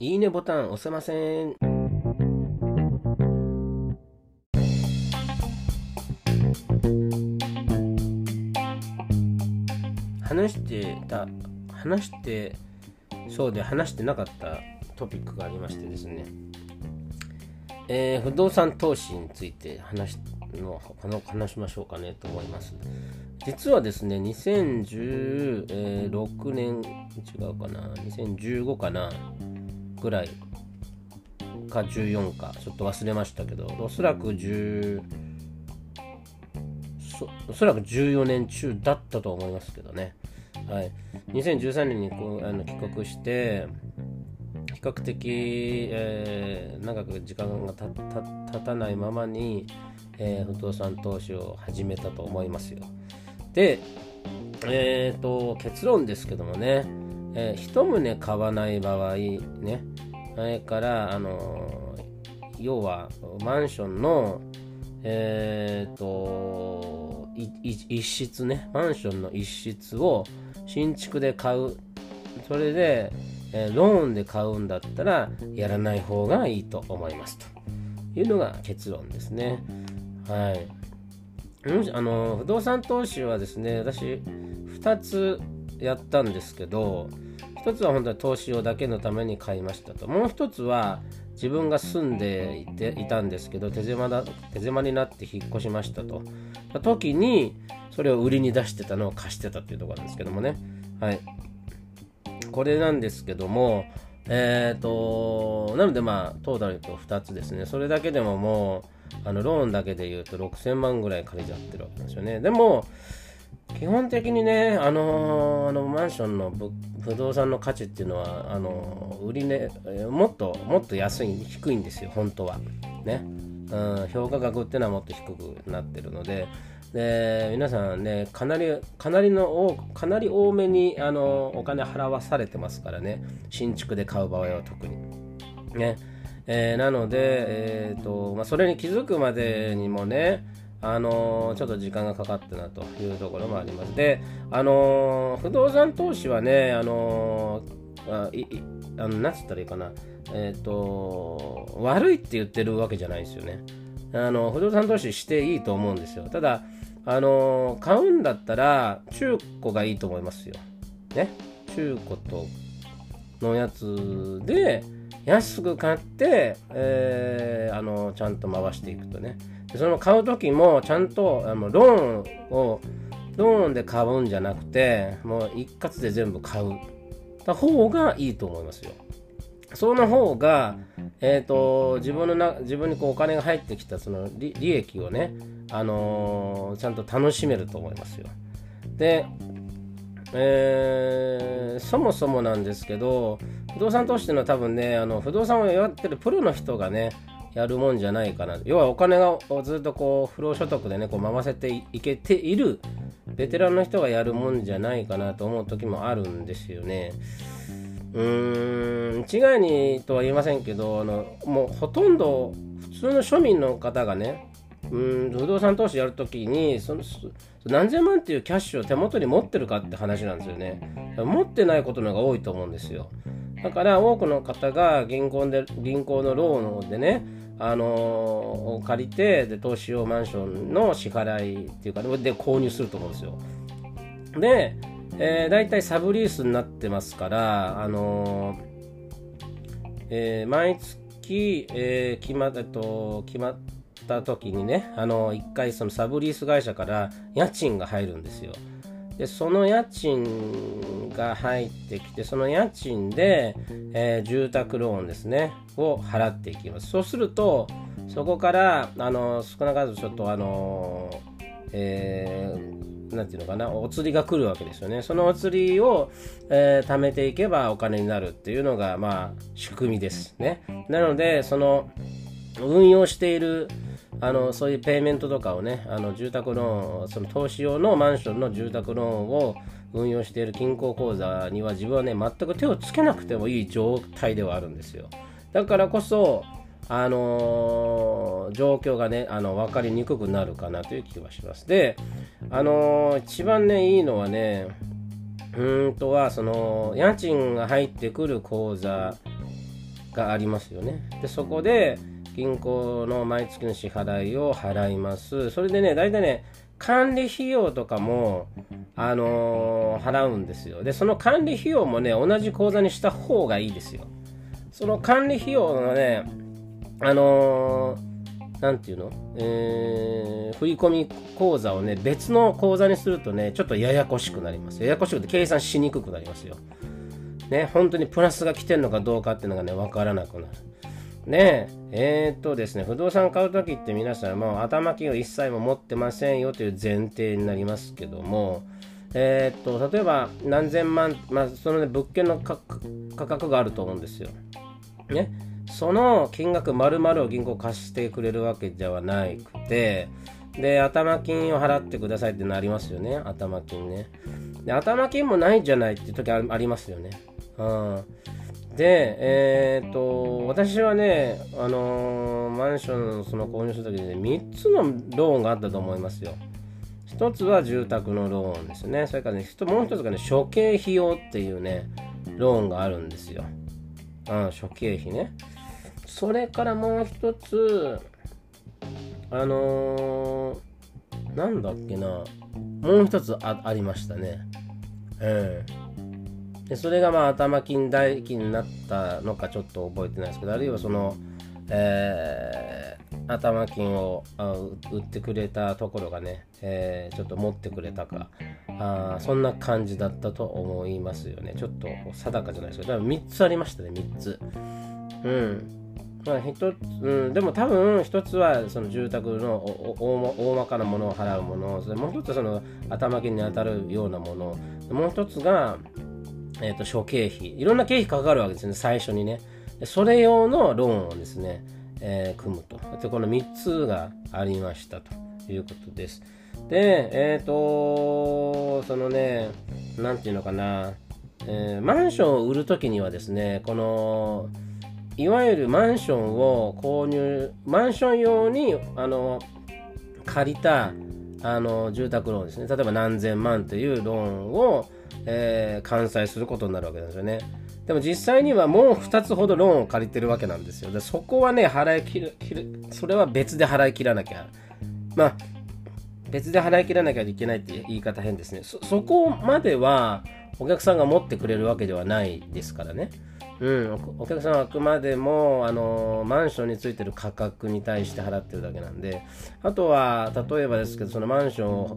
いいねボタン押せません。話してた、話して、そうで話してなかったトピックがありましてですね、えー不動産投資について話のこの話しましょうかねと思います。実はですね、2016年、違うかな、2015かな、ぐらいか14か、ちょっと忘れましたけど、おそらく10おそらく14年中だったと思いますけどね。はい、2013年にこうあの帰国して、比較的、えー長く時間がたた経たないままに、えー不動産投資を始めたと思いますよ。で、えー、と結論ですけどもね、えー一棟買わない場合ね、それから、あのー要はマンションの、えー、と一室ね、マンションの一室を新築で買う、それで、えーローンで買うんだったらやらない方がいいと思いますというのが結論ですね。はい。あの不動産投資はですね、私2つやったんですけど、1つは本当に投資用だけのために買いましたと。もう1つは自分が住んでいていたんですけど、手狭だ手狭になって引っ越しましたと。時にそれを売りに出してたのを貸してたっていうところなんですけどもね。はい。これなんですけども、えっ、と、なのでまあ、トータルと2つですね。それだけでももう、あのローンだけで言うと6000万ぐらい借りちゃってるわけですよね。でも、基本的にね、あのーあのマンションの不動産の価値っていうのは、あのー売りね、もっともっと安い、低いんですよ、本当は。ね。うん、評価額っていうのはもっと低くなってるので、で皆さんね、かなり、かなりの多かなり多めに、あのお金払わされてますからね、新築で買う場合は特に。ね。えーなので、えーとまあ、それに気づくまでにもね、あのちょっと時間がかかったなというところもあります。で、あの不動産投資はね、あのあいあのなんつったらいいかな、えっ、と、悪いって言ってるわけじゃないですよね。あの不動産投資していいと思うんですよ。ただ、あの買うんだったら中古がいいと思いますよ。ね。中古とのやつで安く買って、えーあのちゃんと回していくとねでその買う時もちゃんとあのローンをローンで買うんじゃなくてもう一括で全部買う。た方がいいと思いますよ。その方が、えー、と自分のな自分にこうお金が入ってきたその利利益をね、あのーちゃんと楽しめると思いますよ。でえーそもそもなんですけど不動産投資っていうのは多分ねあの不動産をやってるプロの人がねやるもんじゃないかな。要はお金がずっとこう不労所得でねこう回せていけているベテランの人がやるもんじゃないかなと思う時もあるんですよね。うーん一概にとは言いませんけどあのもうほとんど普通の庶民の方がねうん不動産投資やるときにその何千万っていうキャッシュを手元に持ってるかって話なんですよね。持ってないことの方が多いと思うんですよ。だから多くの方が銀行で銀行のローンでねあのー借りてで投資用マンションの支払いっていうかで購入すると思うんですよで、えー、大体サブリースになってますからあのーえー毎月、えー決まえっと決まった時にね、あの一回そのサブリース会社から家賃が入るんですよ。でその家賃が入ってきてその家賃で、えー住宅ローンですねを払っていきます。そうするとそこからあの少なからずちょっとあのえーなんていうのかなお釣りが来るわけですよね。そのお釣りを、えー貯めていけばお金になるっていうのがまあ仕組みですね。なのでその運用しているあのそういうペイメントとかをねあの住宅ローンその投資用のマンションの住宅ローンを運用している銀行口座には自分はね全く手をつけなくてもいい状態ではあるんですよだからこそあのー状況がねあの分かりにくくなるかなという気がしますであのー一番ねいいのはねうんとはその家賃が入ってくる口座がありますよね。でそこで銀行の毎月の支払いを払います。それでね、大体ね、管理費用とかも、あのー、払うんですよ。で、その管理費用もね、同じ口座にした方がいいですよ。その管理費用のね、あのー、ていうの、えー、振込口座をね、別の口座にするとね、ちょっとややこしくなります。ややこしくて計算しにくくなりますよ。ね、本当にプラスが来てるのかどうかっていうのがね、わからなくなる。ねえ、えー、っとですね、不動産買うときって皆さんもう頭金を一切も持ってませんよという前提になりますけども、えー、っと、例えば何千万、まあ、その、ね、物件の価格があると思うんですよ。ね。その金額丸々を銀行貸してくれるわけではなくて、で、頭金を払ってくださいってなりますよね。頭金ね。で、頭金もないじゃないって時ありますよね。うん。で、えー、っと、私はね、あのー、マンションその購入するときにね、3つのローンがあったと思いますよ。1つは住宅のローンですね。それからね、もう1つがね、諸経費用っていうね、ローンがあるんですよ。うん、諸経費ね。それからもう1つ、あのー、なんだっけな、もう1つありましたね。うん。でそれがまあ頭金代金になったのかちょっと覚えてないですけどあるいはその、えー、頭金を売ってくれたところがね、えー、ちょっと持ってくれたか。あそんな感じだったと思いますよね。ちょっと定かじゃないですけど。3つありましたね3つ。うん。まあ一つうん、でも多分一つはその住宅の大まかなものを払うもの。それもう一つはその頭金に当たるようなもの。もう一つがえーと、諸経費。いろんな経費かかるわけですね最初にね。それ用のローンをですね、えー、組むと。でこの3つがありましたということです。でえっ、ー、とそのね何て言うのかな、えー、マンションを売るときにはですねこのいわゆるマンションを購入マンション用にあの借りたあの住宅ローンですね。例えば何千万というローンをえー、完済することになるわけなんですよね。でも実際にはもう2つほどローンを借りてるわけなんですよ。でそこはね、払い切る、それは別で払い切らなきゃ。まあ、別で払い切らなきゃいけないって言い方変ですね。そ、そこまではお客さんが持ってくれるわけではないですからね。うん、お客さんはあくまでもあのマンションについてる価格に対して払ってるだけなんであとは例えばですけどそのマンションを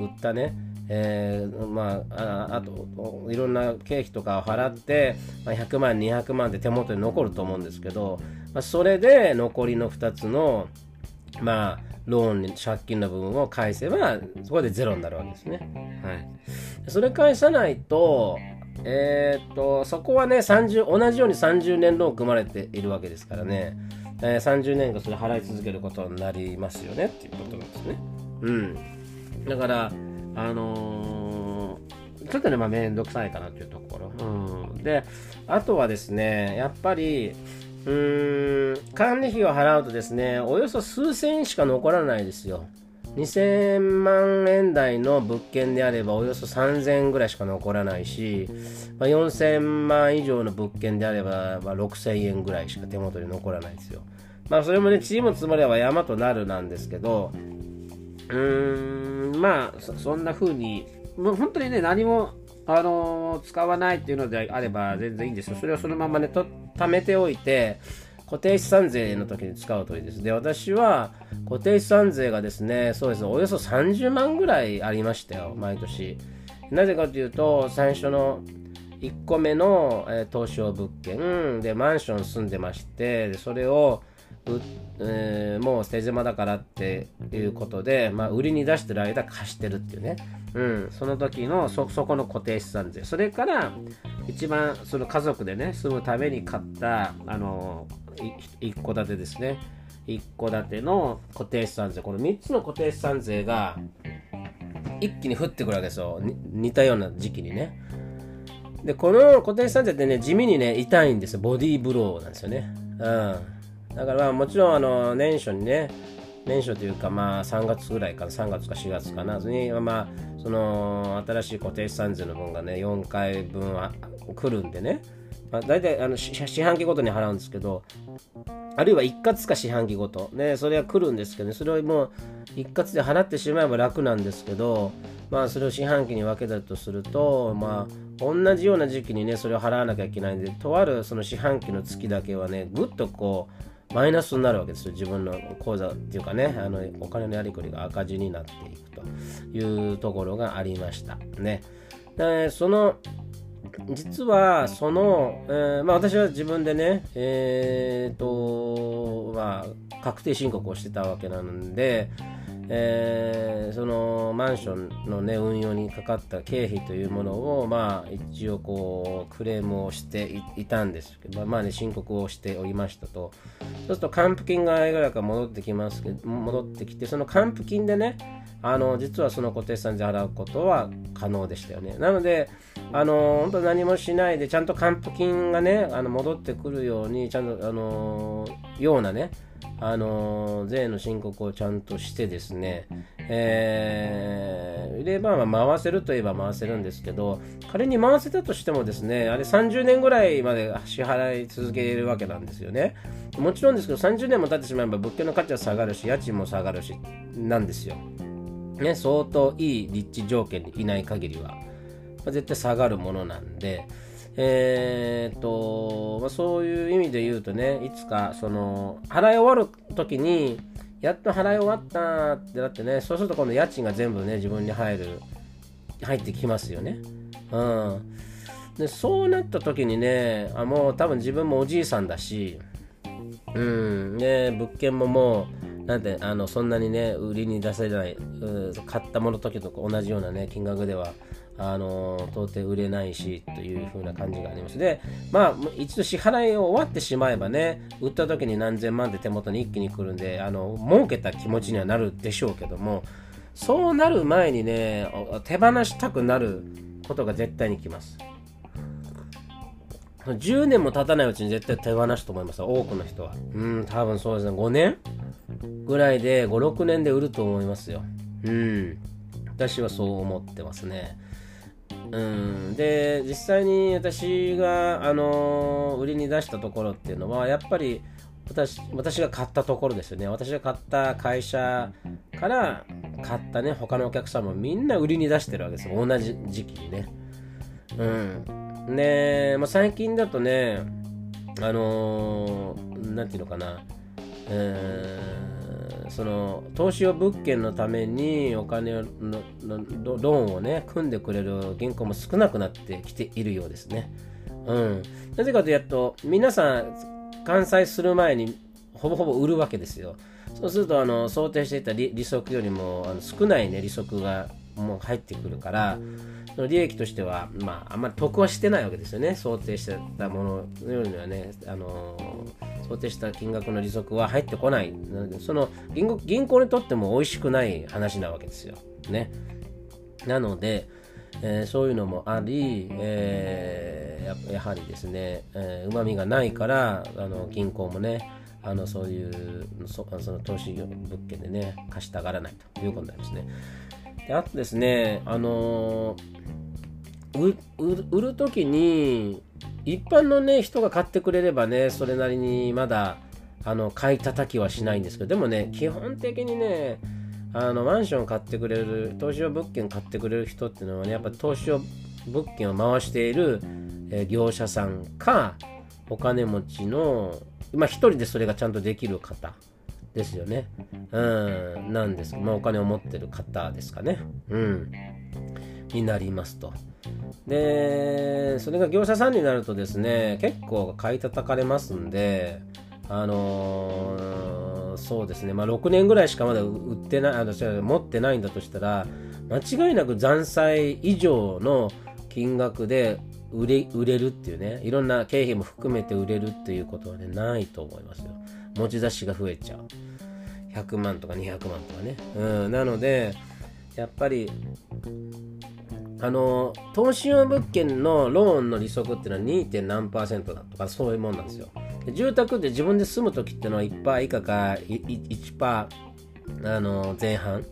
売ったねえー、まあ、ああといろんな経費とかを払って、まあ、100万200万で手元に残ると思うんですけど、まあ、それで残りの2つのまあローンに借金の部分を返せばそこでゼロになるわけですね。はい、それ返さないとえー、っとそこはね30同じように30年ローン組まれているわけですからね、えー、30年間それ払い続けることになりますよねっていうことなんですね。うん、だからあのー、ちょっとね、まあ、めんどくさいかなっていうところ。うん、で、あとはですね、やっぱり、うーん、管理費を払うとですね、およそ数千円しか残らないですよ。2000万円台の物件であればおよそ3000円ぐらいしか残らないし、まあ、4000万以上の物件であれば、まあ、6000円ぐらいしか手元に残らないですよ。まあそれもね、チーム積もれば山となるなんですけど、うーん、まあ、そんな風に、もう本当にね、何も、あの、使わないっていうのであれば全然いいんですよ。それをそのままね、と貯めておいて、固定資産税の時に使うといいです。で、私は固定資産税がですね、そうですね、およそ30万ぐらいありましたよ、毎年。なぜかというと、最初の1個目の、えー、東証物件でマンション住んでまして、それをうえー、もう捨て島だからっていうことで、まあ、売りに出してる間貸してるっていうね、うん、その時のそこの固定資産税それから一番その家族でね住むために買ったあの一戸建てですね。一戸建ての固定資産税。この3つの固定資産税が一気に降ってくるわけですよ。似たような時期にね。でこの固定資産税ってね地味にね痛いんですよ。ボディーブローなんですよね。うん。だからまあもちろんあの年初にね年初というかまあ3月ぐらいかな。3月か4月かな。にまあその新しい固定資産税の分がね4回分は来るんでね。まあ、大体あの四半期ごとに払うんですけどあるいは一括か四半期ごと。でそれは来るんですけど、ね、それをもう一括で払ってしまえば楽なんですけどまあそれを四半期に分けたとするとまあ同じような時期にねそれを払わなきゃいけないんでとあるその四半期の月だけはねぐっとこうマイナスになるわけですよ自分の口座っていうかね。あのお金のやりくりが赤字になっていくというところがありました。ね。でその実はその、えー、まあ、私は自分でね、えーとまあ、確定申告をしてたわけなので、えー、そのマンションの、ね、運用にかかった経費というものを、まあ、一応こうクレームをしていたんですけど、まあね、申告をしておりましたと。そうすると還付金がいくらか戻ってきますけど戻ってきてその還付金でねあの実はその固定資産税払うことは可能でしたよね。なのであの本当何もしないでちゃんと還付金がねあの戻ってくるようにちゃんとあのようなねあの税の申告をちゃんとしてですね、えー、でまあ回せるといえば回せるんですけど仮に回せたとしてもですねあれ30年ぐらいまで支払い続けるわけなんですよね。もちろんですけど30年も経ってしまえば物件の価値は下がるし家賃も下がるしなんですよ。ね相当いい立地条件にいない限りは、まあ、絶対下がるものなんでえー、っと、まあ、そういう意味で言うとね、いつか、その、払い終わる時に、やっと払い終わったってなってね、そうすると今度家賃が全部ね、自分に入る、入ってきますよね。うん。で、そうなった時にね、あもう多分自分もおじいさんだし、うん、ね、物件ももう、なんて、あの、そんなにね、売りに出せない、買ったもの時と同じようなね、金額では、あの到底売れないしという風な感じがあります。でまあ一度支払いを終わってしまえばね売った時に何千万で手元に一気に来るんであの儲けた気持ちにはなるでしょうけどもそうなる前にね手放したくなることが絶対に来ます。10年も経たないうちに絶対手放すと思います多くの人は。うん多分そうですね。5年ぐらいで56年で売ると思いますよ。うん。私はそう思ってますね。うん、で実際に私が、あの売りに出したところっていうのはやっぱり私私が買ったところですよね。私が買った会社から買ったね他のお客さんもみんな売りに出してるわけですよ。同じ時期にね。うん。で、まあ、最近だとねあのー、ていうのかな。うんその投資用物件のためにお金のローンをね組んでくれる銀行も少なくなってきているようですね。うん、なぜかというと皆さん完済する前にほぼほぼ売るわけですよ。そうするとあの想定していた利息よりもあの少ない、ね、利息がもう入ってくるから、その利益としては、まあ、あんまり得はしてないわけですよね、想定してたものよりはね、あの想定した金額の利息は入ってこない。その銀行銀行にとっても美味しくない話なわけですよ。ね。なので、えー、そういうのもあり、えー、やはりですね、うま、みがないからあの銀行もねあのそういうそその投資物件でね貸したがらないということになりますね。であとですね、あのー、売る時に一般のね人が買ってくれればねそれなりにまだあの買い叩きはしないんですけどでもね基本的にねあのマンション買ってくれる投資用物件買ってくれる人っていうのはねやっぱ投資用物件を回している、え業者さんかお金持ちのまあ一人でそれがちゃんとできる方ですよね。うん、なんですまあお金を持ってる方ですかね。うん。になりますと。で、それが業者さんになるとですね、結構買い叩かれますんで、あのー、そうですね、まあ、6年ぐらいしかまだ売ってない、あの持ってないんだとしたら、間違いなく残債以上の金額で売れ売れるっていうね、いろんな経費も含めて売れるっていうことはね、ないと思いますよ。持ち出しが増えちゃう。100万とか200万とかね。うん、なので、やっぱり、あの投資用物件のローンの利息っていうのは 2. 何パーセントだとかそういうもんなんですよ。住宅って自分で住む時っていうのは1%以下か1%あの前半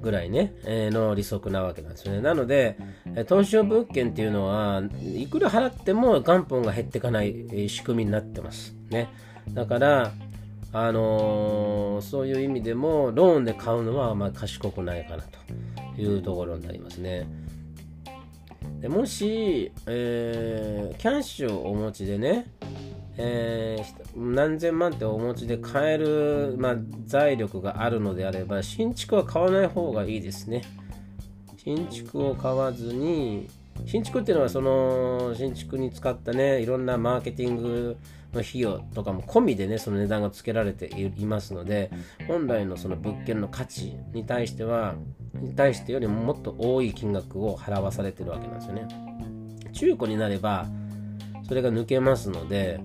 ぐらいね、えー、の利息なわけなんですよね。なので、投資用物件っていうのはいくら払っても元本が減っていかない、仕組みになってます。ね。だから、あのー、そういう意味でもローンで買うのはまあ賢くないかなというところになりますね。でもし、えー、キャッシュをお持ちでね、えー、何千万ってお持ちで買える、まあ、財力があるのであれば新築は買わない方がいいですね。新築を買わずに新築っていうのはその新築に使ったねいろんなマーケティングの費用とかも込みでねその値段がつけられていますので本来のその物件の価値に対してはに対してよりももっと多い金額を払わされてるわけなんですよね。中古になればそれが抜けますので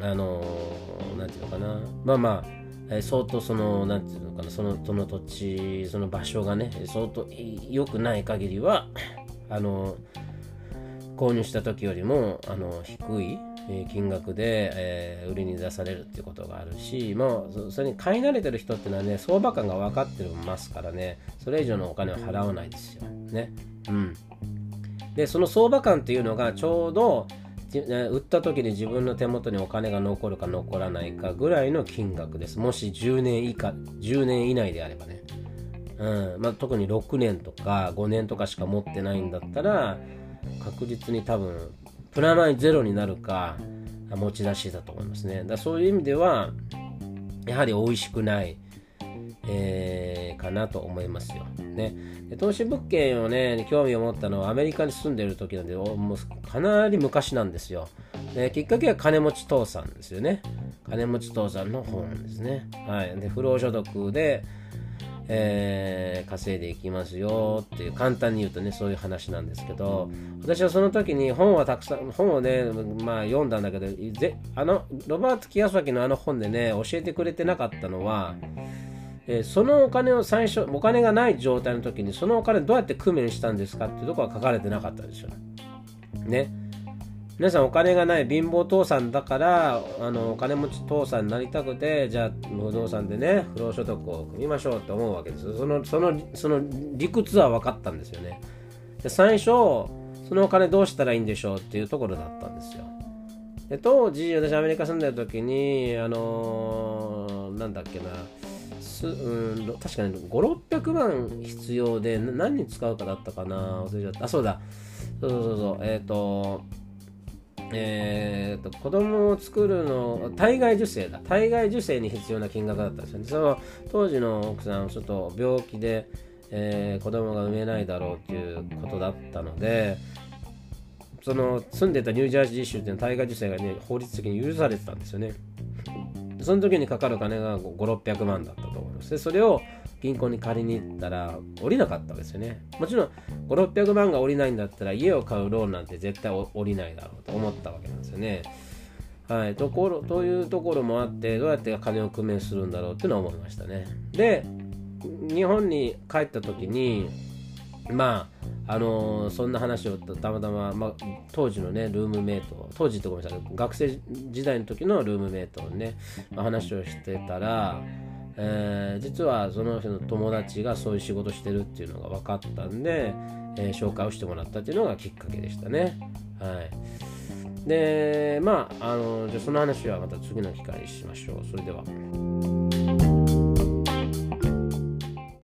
あの何て言うのかな。まあまあえ相当その、なんていうのかな、その、その土地、その場所がね、相当良くない限りは、あの、購入した時よりも、あの、低い、金額で、えー、売りに出されるっていうことがあるし、もうそれに買い慣れてる人っていうのはね、相場感が分かってますからね、それ以上のお金は払わないですよ。ね。うん。で、その相場感っていうのがちょうど、売った時に自分の手元にお金が残るか残らないかぐらいの金額です。もし10年以下、10年以内であればね。うん。まあ、特に6年とか5年とかしか持ってないんだったら、確実に多分プラマイゼロになるか持ち出しだと思いますね。だそういう意味ではやはり美味しくない、えー、かなと思いますよ、ね、で投資物件をね興味を持ったのはアメリカに住んでる時なんでもうかなり昔なんですよ。できっかけは金持ち父さんですよね。金持ち父さんの本ですね。はい。で不労所得でえー、稼いでいきますよっていう簡単に言うとねそういう話なんですけど私はその時に本はたくさん本をね、まあ、読んだんだけどぜあのロバート・キヤサキのあの本でね教えてくれてなかったのは、えー、そのお金を最初お金がない状態の工にそのお金どうやって工面したんですかっていうところは書かれてなかったんですよね。皆さんお金がない貧乏父さんだからあのお金持ち父さんになりたくてじゃあ不動産でね不労所得を組みましょうと思うわけです。そのそのその理屈は分かったんですよね。で最初そのお金どうしたらいいんでしょうっていうところだったんですよ。で当時私アメリカ住んでる時にあのー、なんだっけなす、うん、確かに5600万必要で何に使うかだったかな忘れちゃった。あそうだ。そうそうそうそう。えっ、ー、とえーと、子供を作るの体外受精だ。体外受精に必要な金額だったんですよね。その当時の奥さんはちょっと病気で、えー、子供が産めないだろうということだったのでその住んでたニュージャージー州っていうのは体外受精が、ね、法律的に許されてたんですよね。その時にかかる金が5600万だったと思いますでそれを銀行に借りに行ったら降りなかったわけですよね。もちろん5、600万が降りないんだったら家を買うローンなんて絶対降りないだろうと思ったわけなんですよね。はい、ところというところもあってどうやって金を工面するんだろうっていうのは思いましたね。で日本に帰った時にまああのー、そんな話をたまたま、まあ、当時のねルームメイト当時ってごめんなさい学生時代の時のルームメイトにね、まあ、話をしてたらえー、実はその人の友達がそういう仕事してるっていうのが分かったんで、えー、紹介をしてもらったっていうのがきっかけでしたね。はい、でまああのじゃあその話はまた次の機会にしましょう。それでは。